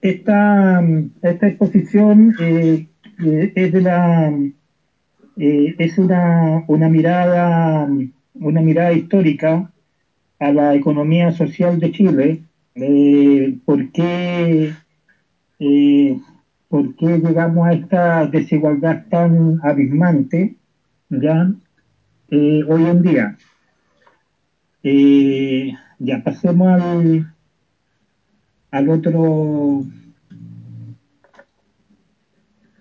esta, esta exposición eh, eh, es de la eh, es una, una mirada una mirada histórica a la economía social de Chile, eh, por qué eh, por qué llegamos a esta desigualdad tan abismante ya hoy en día. Ya pasemos al, al otro.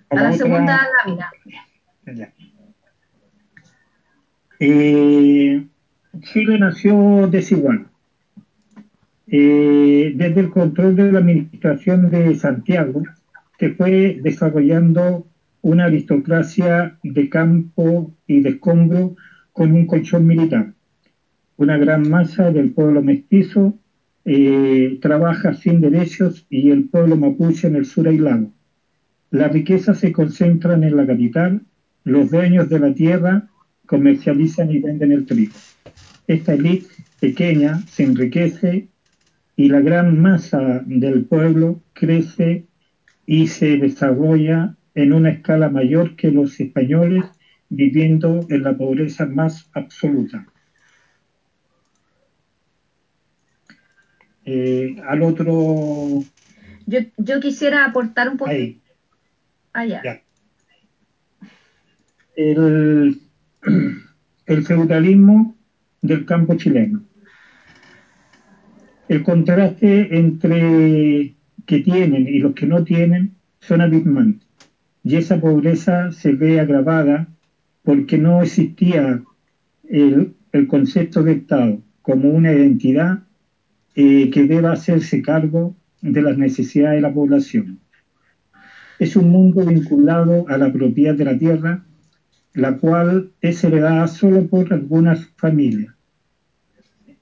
A, la, segunda lámina. Ya. Eh, Chile nació desigual. Eh, desde el control de la administración de Santiago, se fue desarrollando una aristocracia de campo y de escombro con un colchón militar. Una gran masa del pueblo mestizo eh, trabaja sin derechos y el pueblo mapuche en el sur aislado. Las riquezas se concentran en la capital, los dueños de la tierra comercializan y venden el trigo. Esta élite pequeña se enriquece y la gran masa del pueblo crece y se desarrolla en una escala mayor que los españoles viviendo en la pobreza más absoluta. Eh, al otro... Yo, yo, quisiera aportar un poco... Ahí. Allá. Ya. El, el feudalismo del campo chileno. El contraste entre que tienen y los que no tienen son abismantes. Y esa pobreza se ve agravada porque no existía el, el concepto de Estado como una identidad eh, que deba hacerse cargo de las necesidades de la población. Es un mundo vinculado a la propiedad de la tierra, la cual es heredada solo por algunas familias.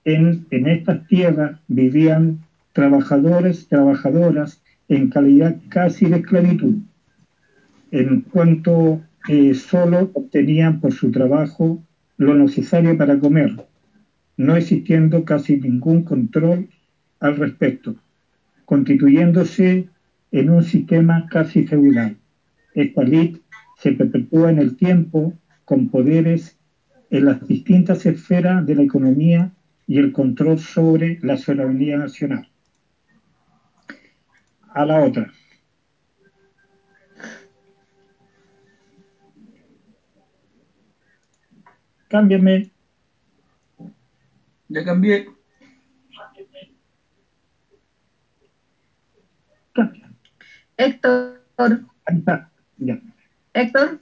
En, estas tierras vivían trabajadores, trabajadoras en calidad casi de esclavitud, en cuanto eh, solo obtenían por su trabajo lo necesario para comer, no existiendo casi ningún control al respecto, constituyéndose en un sistema casi feudal. Esta elite se perpetúa en el tiempo con poderes en las distintas esferas de la economía y el control sobre la soberanía nacional. A la otra. Cámbiame. Ya cambié. Héctor. Ahí está. Ya. Héctor.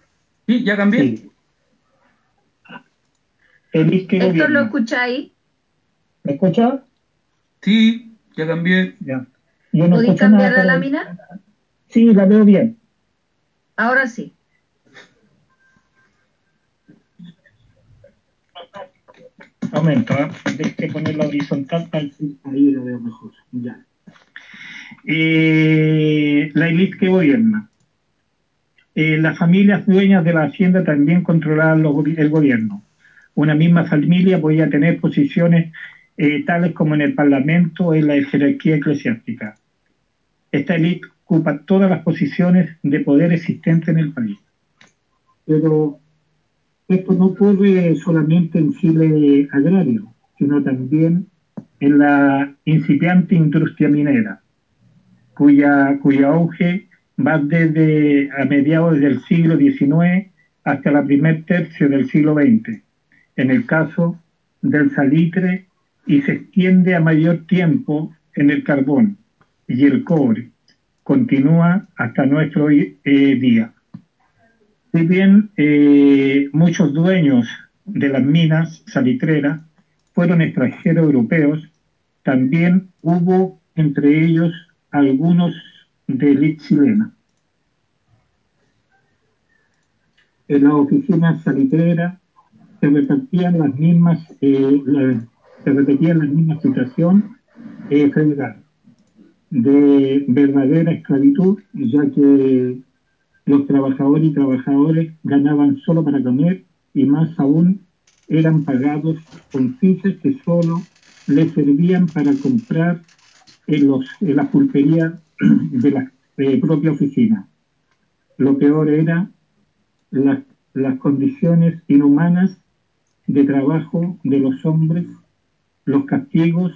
Sí, ya cambié. Sí. Héctor, ¿lo escucháis? ¿Me escucha? Sí, ya cambié. Ya. Yo no ¿Podéis escucho cambiar nada, la lámina? Sí, la veo bien. Ahora sí. Aumento, ¿eh? Tienes que ponerla horizontal para ahí lo veo mejor. Ya. Eh, la élite que gobierna. Eh, las familias dueñas de la hacienda también controlaban los el gobierno. Una misma familia podía tener posiciones eh, tales como en el parlamento o en la jerarquía eclesiástica. Esta élite ocupa todas las posiciones de poder existentes en el país. Pero esto no ocurre solamente en Chile agrario, sino también en la incipiente industria minera, cuya, cuya auge va desde a mediados del siglo XIX hasta la primer tercio del siglo XX, en el caso del salitre, y se extiende a mayor tiempo en el carbón y el cobre. Continúa hasta nuestro eh, día. Si bien eh, muchos dueños de las minas salitreras fueron extranjeros europeos, también hubo entre ellos algunos de élite chilena. En las oficinas salitreras se repetían las mismas, eh, la- se repetían las mismas situaciones eh, feudal de verdadera esclavitud, ya que los trabajadores y trabajadores ganaban solo para comer y más aún eran pagados con fichas que solo les servían para comprar en, los, en de la eh, propia oficina. Lo peor era las, las condiciones inhumanas de trabajo de los hombres, los castigos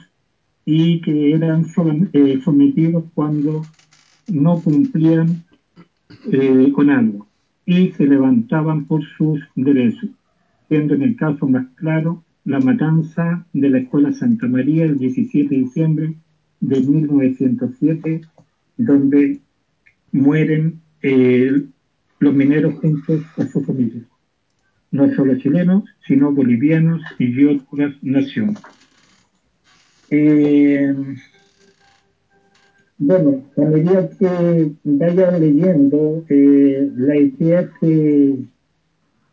y que eran eh, sometidos cuando no cumplían eh, con algo y se levantaban por sus derechos, siendo en el caso más claro la matanza de la Escuela Santa María el 17 de diciembre de 1907, donde mueren eh, los mineros juntos a sus familias, no solo chilenos, sino bolivianos y otras naciones. Eh, bueno, a medida que vaya leyendo, eh, la idea que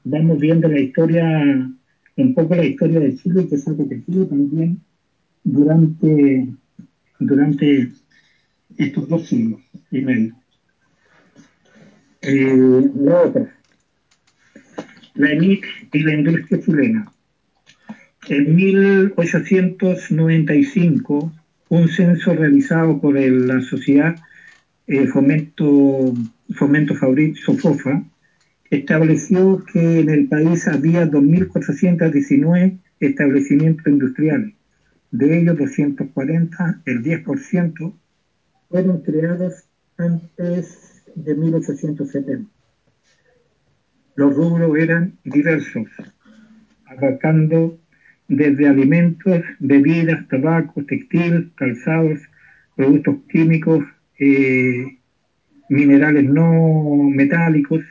vamos viendo la historia, un poco la historia de Chile, que se ha repetido también durante, durante estos dos siglos y medio. Eh, la otra, la élite y la industria chilena. En 1895, un censo realizado por la sociedad eh, Fomento, Fomento Fabril Sofofa estableció que en el país había 2.419 establecimientos industriales. De ellos, 240, el 10%, fueron creados antes de 1870. Los rubros eran diversos, abarcando desde alimentos, bebidas, tabaco, textil, calzados, productos químicos, eh, minerales no metálicos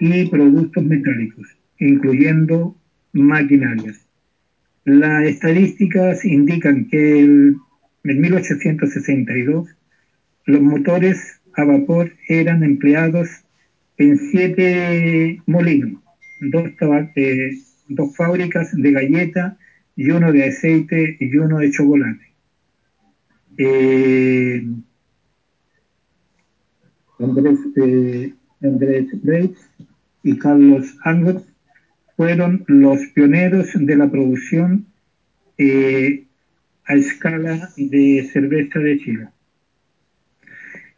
y productos metálicos, incluyendo maquinarias. Las estadísticas indican que en 1862 los motores a vapor eran empleados en siete molinos, dos, eh, dos fábricas de galletas y uno de aceite y uno de chocolate. Eh, Andrés, eh, y Carlos Angos fueron los pioneros de la producción eh, a escala de cerveza de Chile.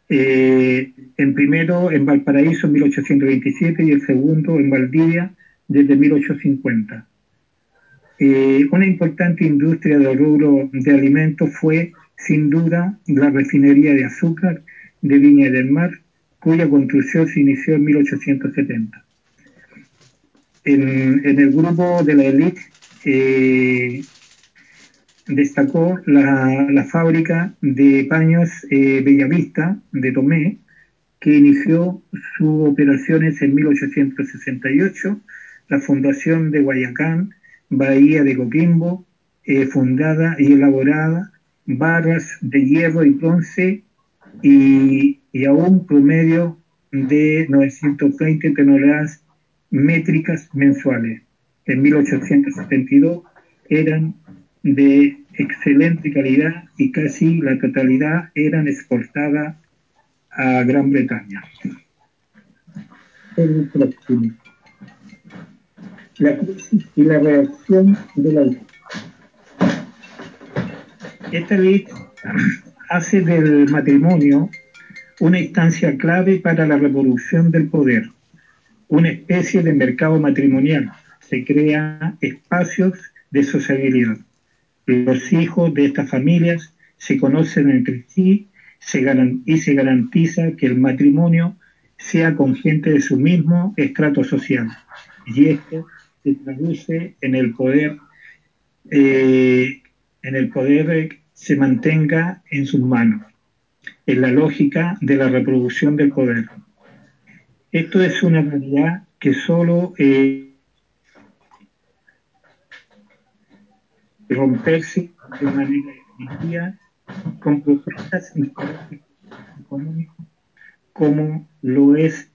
Eh, en primero en Valparaíso en 1827 y el segundo en Valdivia desde 1850. Eh, una importante industria de rubro de alimentos fue, sin duda, la refinería de azúcar de Viña del Mar, cuya construcción se inició en 1870. En, el grupo de la élite eh, destacó la, la, fábrica de paños eh, Bellavista de Tomé, que inició sus operaciones en 1868, la Fundación de Guayacán, Bahía de Coquimbo, eh, fundada y elaborada barras de hierro y bronce y, y a un promedio de 920 toneladas métricas mensuales. En 1872 eran de excelente calidad y casi la totalidad eran exportadas a Gran Bretaña. El próximo. La crisis y la reacción de la élite. Esta élite hace del matrimonio una instancia clave para la reproducción del poder, una especie de mercado matrimonial. Se crean espacios de sociabilidad. Los hijos de estas familias se conocen entre sí se y se garantiza que el matrimonio sea con gente de su mismo estrato social. Y esto se traduce en el poder, eh, en el poder se mantenga en sus manos, en la lógica de la reproducción del poder. Esto es una realidad que solo eh, romperse de manera definitiva con propuestas económico como lo es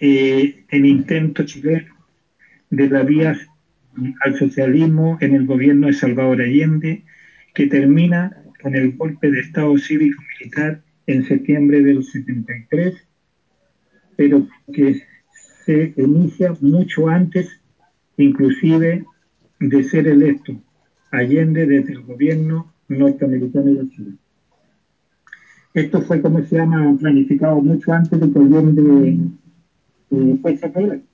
eh, el intento chileno de la vía al socialismo en el gobierno de Salvador Allende, que termina con el golpe de Estado cívico-militar en septiembre del 73, pero que se inicia mucho antes, inclusive, de ser electo Allende desde el gobierno norteamericano de Chile. Esto fue, como se llama, planificado mucho antes de que el guion de, de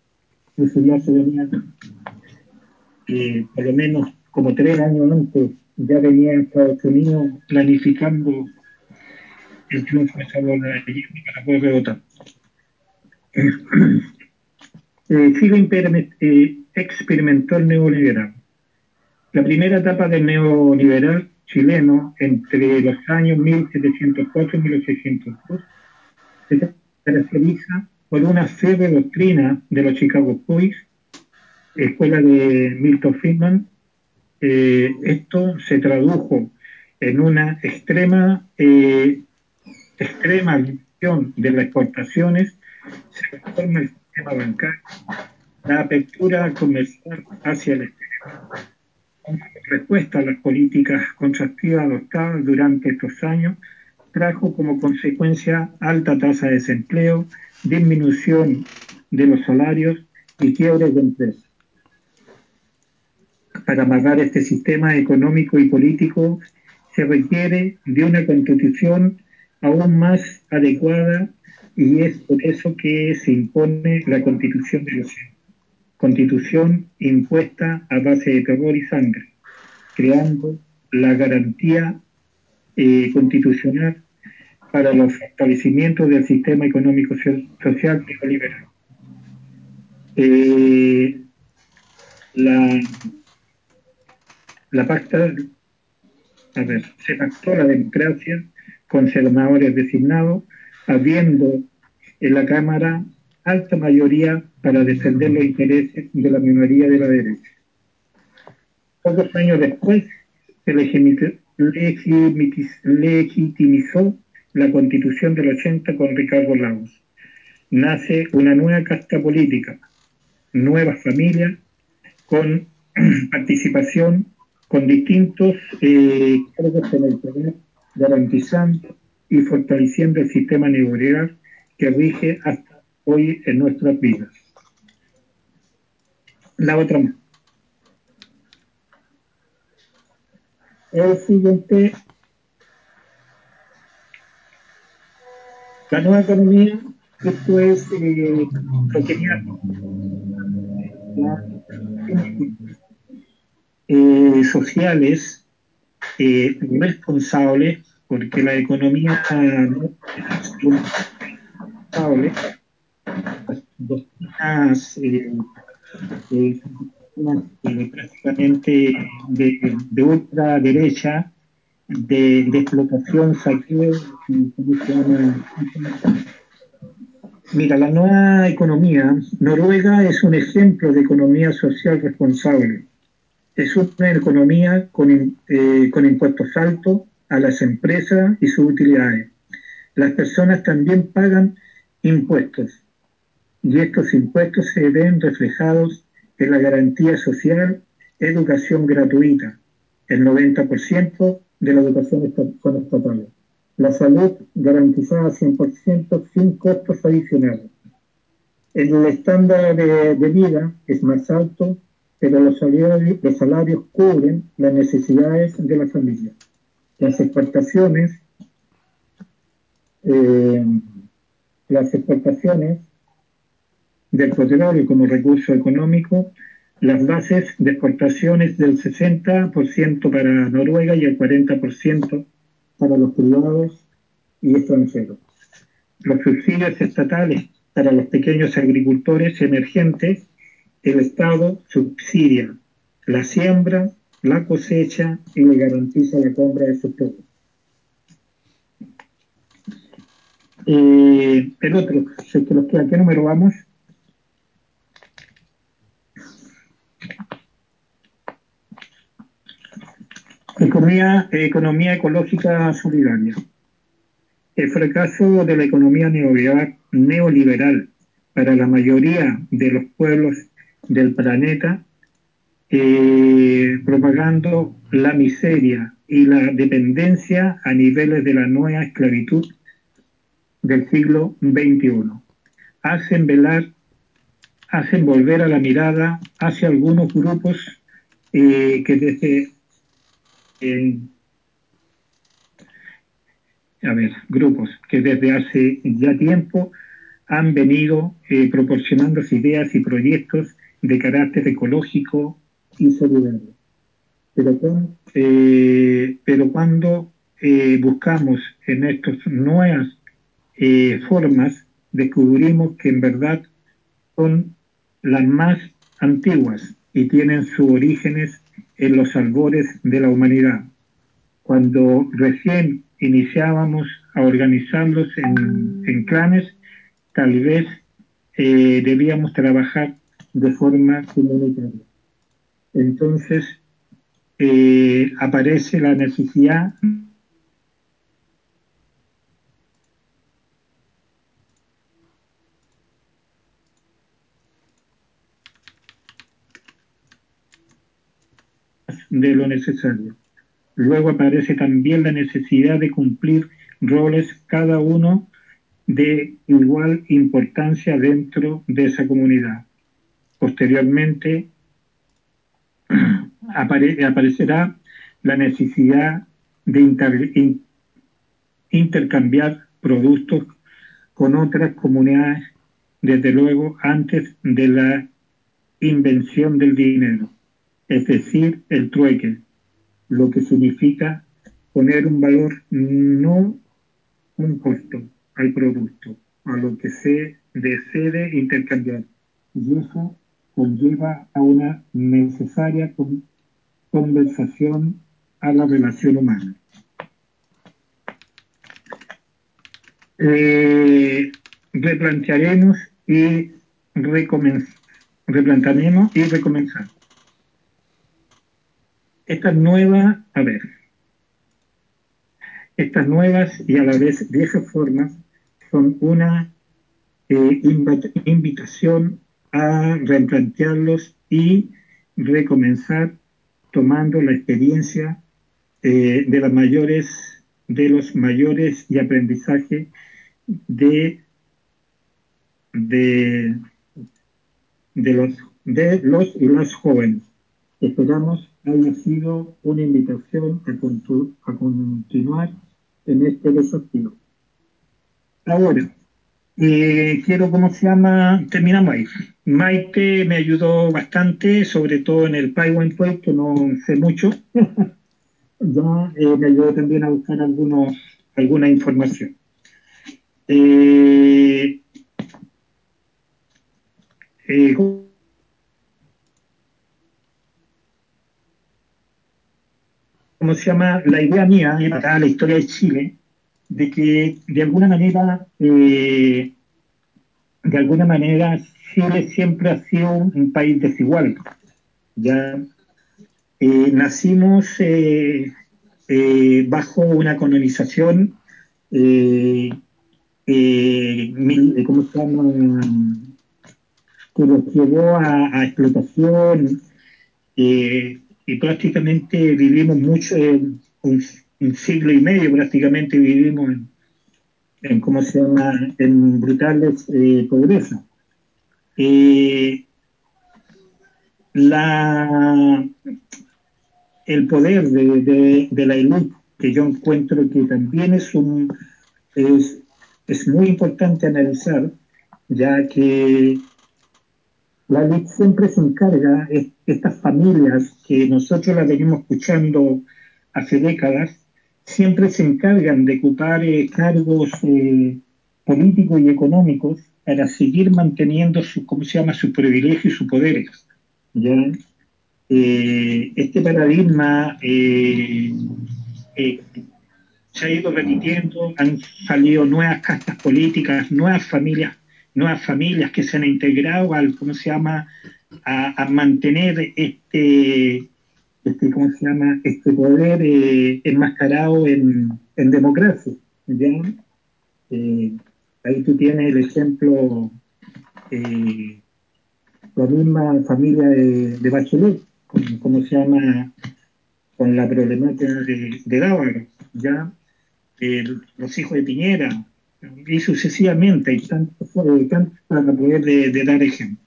Eso ya se venía, eh, por lo menos como tres años antes, ya venía Estados Unidos planificando el triunfo de Salvador Allende para poder rebotar. Eh, Chile eh, experimentó el neoliberal. La primera etapa del neoliberal chileno entre los años 1704 y 1802 se caracteriza por una fiebre doctrina de los Chicago Boys, escuela de Milton Friedman. Eh, esto se tradujo en una extrema, eh, extrema de las exportaciones, se reforma el sistema bancario, la apertura comercial hacia el exterior respuesta a las políticas contractivas adoptadas durante estos años trajo como consecuencia alta tasa de desempleo, disminución de los salarios y quiebres de empresas. Para amarrar este sistema económico y político se requiere de una constitución aún más adecuada y es por eso que se impone la constitución de los constitución impuesta a base de terror y sangre creando la garantía eh, constitucional para los establecimientos del sistema económico social neoliberal. Eh, la, la pacta, a ver, se pactó la democracia con senadores designados, habiendo en la Cámara alta mayoría para defender los intereses de la minoría de la derecha. Pocos años después se legitimizó la constitución del 80 con Ricardo Lagos. Nace una nueva casta política, nuevas familias, con participación, con distintos eh, cargos en el poder, garantizando y fortaleciendo el sistema neoliberal que rige hasta hoy en nuestras vidas. La otra más. el siguiente. La nueva economía, esto es eh, eh, sociales eh, responsables, porque la economía no es responsable, las eh, eh, eh, prácticamente de, de ultraderecha, de, explotación, saqueo, Mira, la nueva economía, Noruega es un ejemplo de economía social responsable. Es una economía con, eh, con impuestos altos a las empresas y sus utilidades. Las personas también pagan impuestos y estos impuestos se ven reflejados en la garantía social, educación gratuita. El 90% de la educación son estatales. La salud garantizada 100% sin costos adicionales. El estándar de, de, vida es más alto, pero los salarios, los salarios cubren las necesidades de la familia. Las exportaciones, eh, las exportaciones del petróleo como recurso económico, las bases de exportaciones del 60% para Noruega y el 40% para los privados y extranjeros. Los subsidios estatales para los pequeños agricultores emergentes, el Estado subsidia la siembra, la cosecha y le garantiza la compra de sus productos. Eh, el otro, ¿a qué número vamos? Economía, economía ecológica solidaria. El fracaso de la economía neoliberal, para la mayoría de los pueblos del planeta, eh, propagando la miseria y la dependencia a niveles de la nueva esclavitud del siglo XXI. Hacen velar, hacen volver a la mirada hacia algunos grupos eh, que desde a ver, grupos que desde hace ya tiempo han venido eh, proporcionándose ideas y proyectos de carácter ecológico y solidario. Pero, eh, cuando eh, buscamos en estas nuevas eh, formas, descubrimos que en verdad son las más antiguas y tienen sus orígenes en los albores de la humanidad. Cuando recién iniciábamos a organizarlos en, en clanes, tal vez eh, debíamos trabajar de forma comunitaria. Entonces eh, aparece la necesidad de lo necesario. Luego aparece también la necesidad de cumplir roles cada uno de igual importancia dentro de esa comunidad. Posteriormente apare aparecerá la necesidad de inter in intercambiar productos con otras comunidades, desde luego antes de la invención del dinero, es decir, el trueque, lo que significa poner un valor, no un costo al producto, a lo que se desee intercambiar. Y eso conlleva a una necesaria conversación a la relación humana. Eh, replantearemos y replantearemos y recomenzar. Estas nuevas, a ver, estas nuevas y a la vez viejas formas son una eh, invitación a replantearlos y recomenzar tomando la experiencia eh, de las mayores de los mayores y aprendizaje de de, de los de los y las jóvenes. Esperamos haya sido una invitación a, a continuar en este desafío. Ahora, eh, quiero, ¿cómo se llama? Terminamos ahí. Maite me ayudó bastante, sobre todo en el PowerPoint, que no sé mucho. ya eh, me ayudó también a buscar algunos, alguna información. Eh, eh, ¿Cómo se llama? La idea mía era la historia de Chile de que de alguna manera, eh, de alguna manera, Chile siempre ha sido un país desigual. Ya eh, nacimos eh, eh bajo una colonización, eh, ¿cómo se llama? Que nos llevó a explotación y prácticamente vivimos mucho en un un siglo y medio prácticamente vivimos en, en ¿cómo se llama?, en brutales eh, pobreza. Eh, la, el poder de, de, de, la élite, que yo encuentro que también es, un, es, es muy importante analizar, ya que la élite siempre se encarga, estas familias que nosotros las venimos escuchando hace décadas, siempre se encargan de ocupar eh, cargos eh, políticos y económicos para seguir manteniendo su, ¿cómo se llama?, sus privilegios y sus poderes. Eh, este paradigma eh, se ha ido repitiendo, han salido nuevas castas políticas, nuevas familias, nuevas familias que se han integrado al, ¿cómo se llama?, a, mantener este este, ¿cómo se llama? este poder eh, enmascarado en, en, democracia. ¿ya? Eh, ahí tú tienes el ejemplo, eh, la misma familia de, de Bachelet, con, ¿cómo se llama? con la problemática de, de Dávaro, ¿ya? los hijos de Piñera, y sucesivamente, hay tantos, para poder de, de dar ejemplo.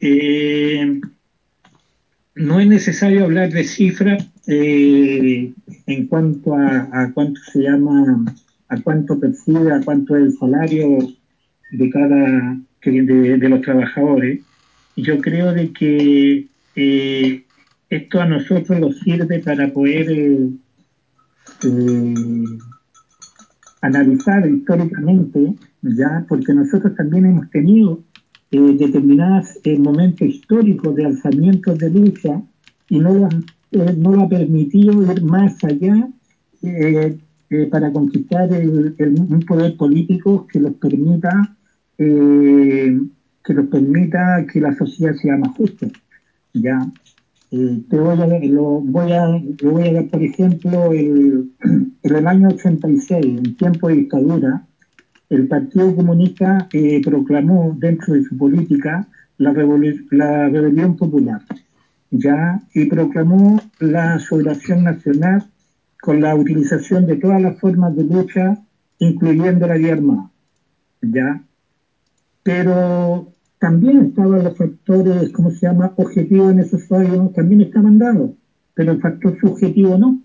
Eh, no es necesario hablar de cifras eh, en cuanto a, cuánto se llama, a cuánto percibe, a cuánto es el salario de cada de, los trabajadores. Yo creo de que eh, esto a nosotros nos sirve para poder analizar históricamente, ya, porque nosotros también hemos tenido eh, determinados eh, momentos históricos de alzamientos de lucha y no, eh, no lo ha permitido ir más allá para conquistar el, el, un poder político que los permita que los permita que la sociedad sea más justa. Ya, eh, te voy a, lo, voy a, lo voy a dar, por ejemplo, el, en el año 86, en tiempo de dictadura, el Partido Comunista eh, proclamó dentro de su política la, rebelión popular, ya, y proclamó la soberación nacional con la utilización de todas las formas de lucha, incluyendo la vía armada, ya. Pero también estaban los factores, ¿cómo se llama?, objetivos necesarios, también estaban dados, pero el factor subjetivo no.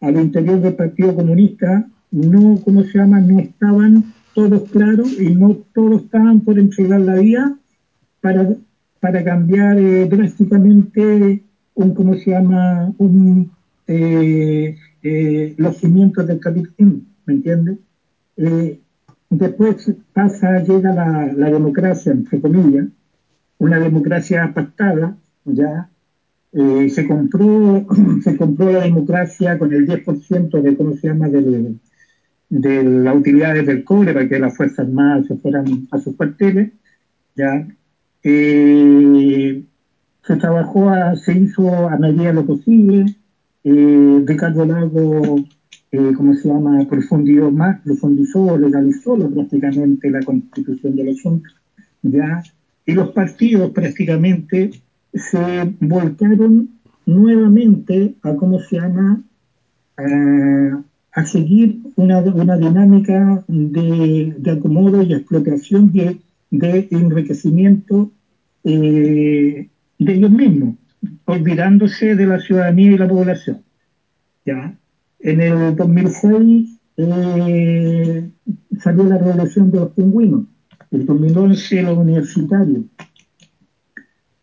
Al interior del Partido Comunista no, ¿cómo se llama?, no estaban todos claros y no todos estaban por entregar la vía para, para cambiar eh, drásticamente un, ¿cómo se llama?, un, eh, eh, los cimientos del capitalismo, ¿me entiendes? Después pasa, llega la, la, democracia, entre comillas, una democracia pactada, ya se compró se compró la democracia con el 10% de, ¿cómo se llama?, de, de las utilidades del cobre para que las Fuerzas Armadas se fueran a sus cuarteles, ya. Eh, se trabajó, a, se hizo a medida de lo posible, eh, Ricardo Lago eh, ¿cómo se llama?, profundizó más, profundizó, legalizó prácticamente la constitución del asunto, ¿ya? Y los partidos prácticamente se volcaron nuevamente a, ¿cómo se llama?, a, a seguir una, una dinámica de, de, acomodo y explotación de, de enriquecimiento eh, de ellos mismos, olvidándose de la ciudadanía y la población, ¿ya?, en el 2006 eh, salió la revolución de los pingüinos, el 2011 los universitarios.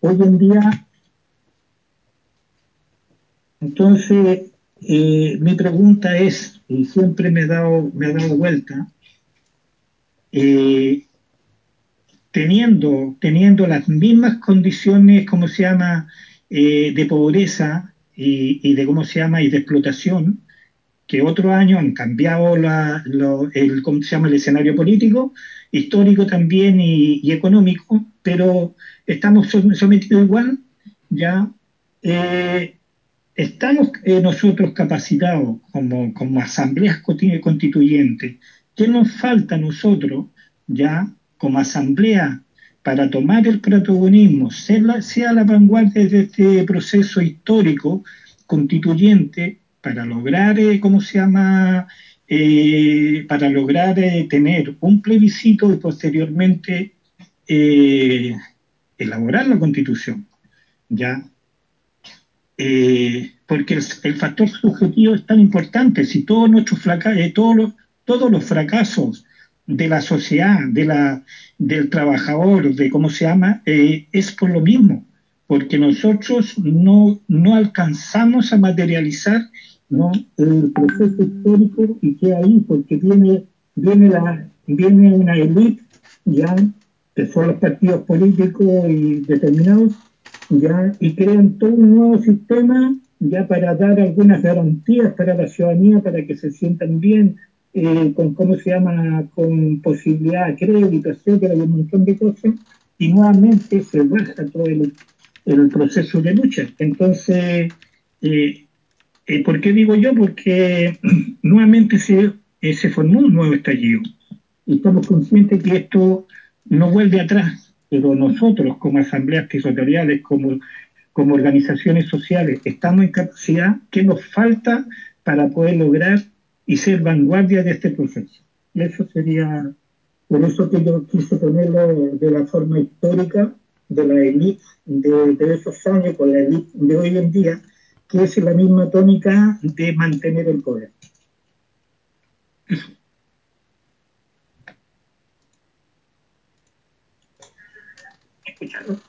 Hoy en día, entonces, eh, mi pregunta es, y siempre me, he dado, me ha dado vuelta, eh, teniendo, teniendo las mismas condiciones, ¿cómo se llama?, eh, de pobreza y, de, ¿cómo se llama?, y de explotación, que otros años han cambiado el, ¿cómo se llama? el escenario político, histórico también y, y económico, pero estamos sometidos igual, ya eh, estamos eh, nosotros capacitados como, como asambleas constituyentes. ¿Qué nos falta a nosotros, ya como asamblea, para tomar el protagonismo, ser la, sea la vanguardia de este proceso histórico constituyente para lograr, eh, ¿cómo se llama? Eh, para lograr eh, tener un plebiscito y posteriormente elaborar la constitución. ¿Ya? Eh, porque el, factor subjetivo es tan importante. Si todos nuestros todos, los, todos los fracasos de la sociedad, de la, del trabajador, de cómo se llama, es por lo mismo, porque nosotros no, no alcanzamos a materializar ¿no? el proceso histórico y que ahí, porque viene, viene, la, viene una élite, ya, que son los partidos políticos y determinados, ya, y crean todo un nuevo sistema ya para dar algunas garantías para la ciudadanía, para que se sientan bien, eh, con cómo se llama, con posibilidad de crédito, etcétera, y un montón de cosas, y nuevamente se baja todo el, el proceso de lucha. Entonces, eh, eh, ¿Por qué digo yo? Porque nuevamente se, se formó un nuevo estallido. Y estamos conscientes que esto no vuelve atrás, pero nosotros como asambleas territoriales, como, como organizaciones sociales, estamos en capacidad que nos falta para poder lograr y ser vanguardia de este proceso. Eso sería, por eso que yo quise ponerlo de la forma histórica de la élite de, de esos años con la élite de hoy en día, que es la misma tónica de mantener el poder. Eso. nitrogen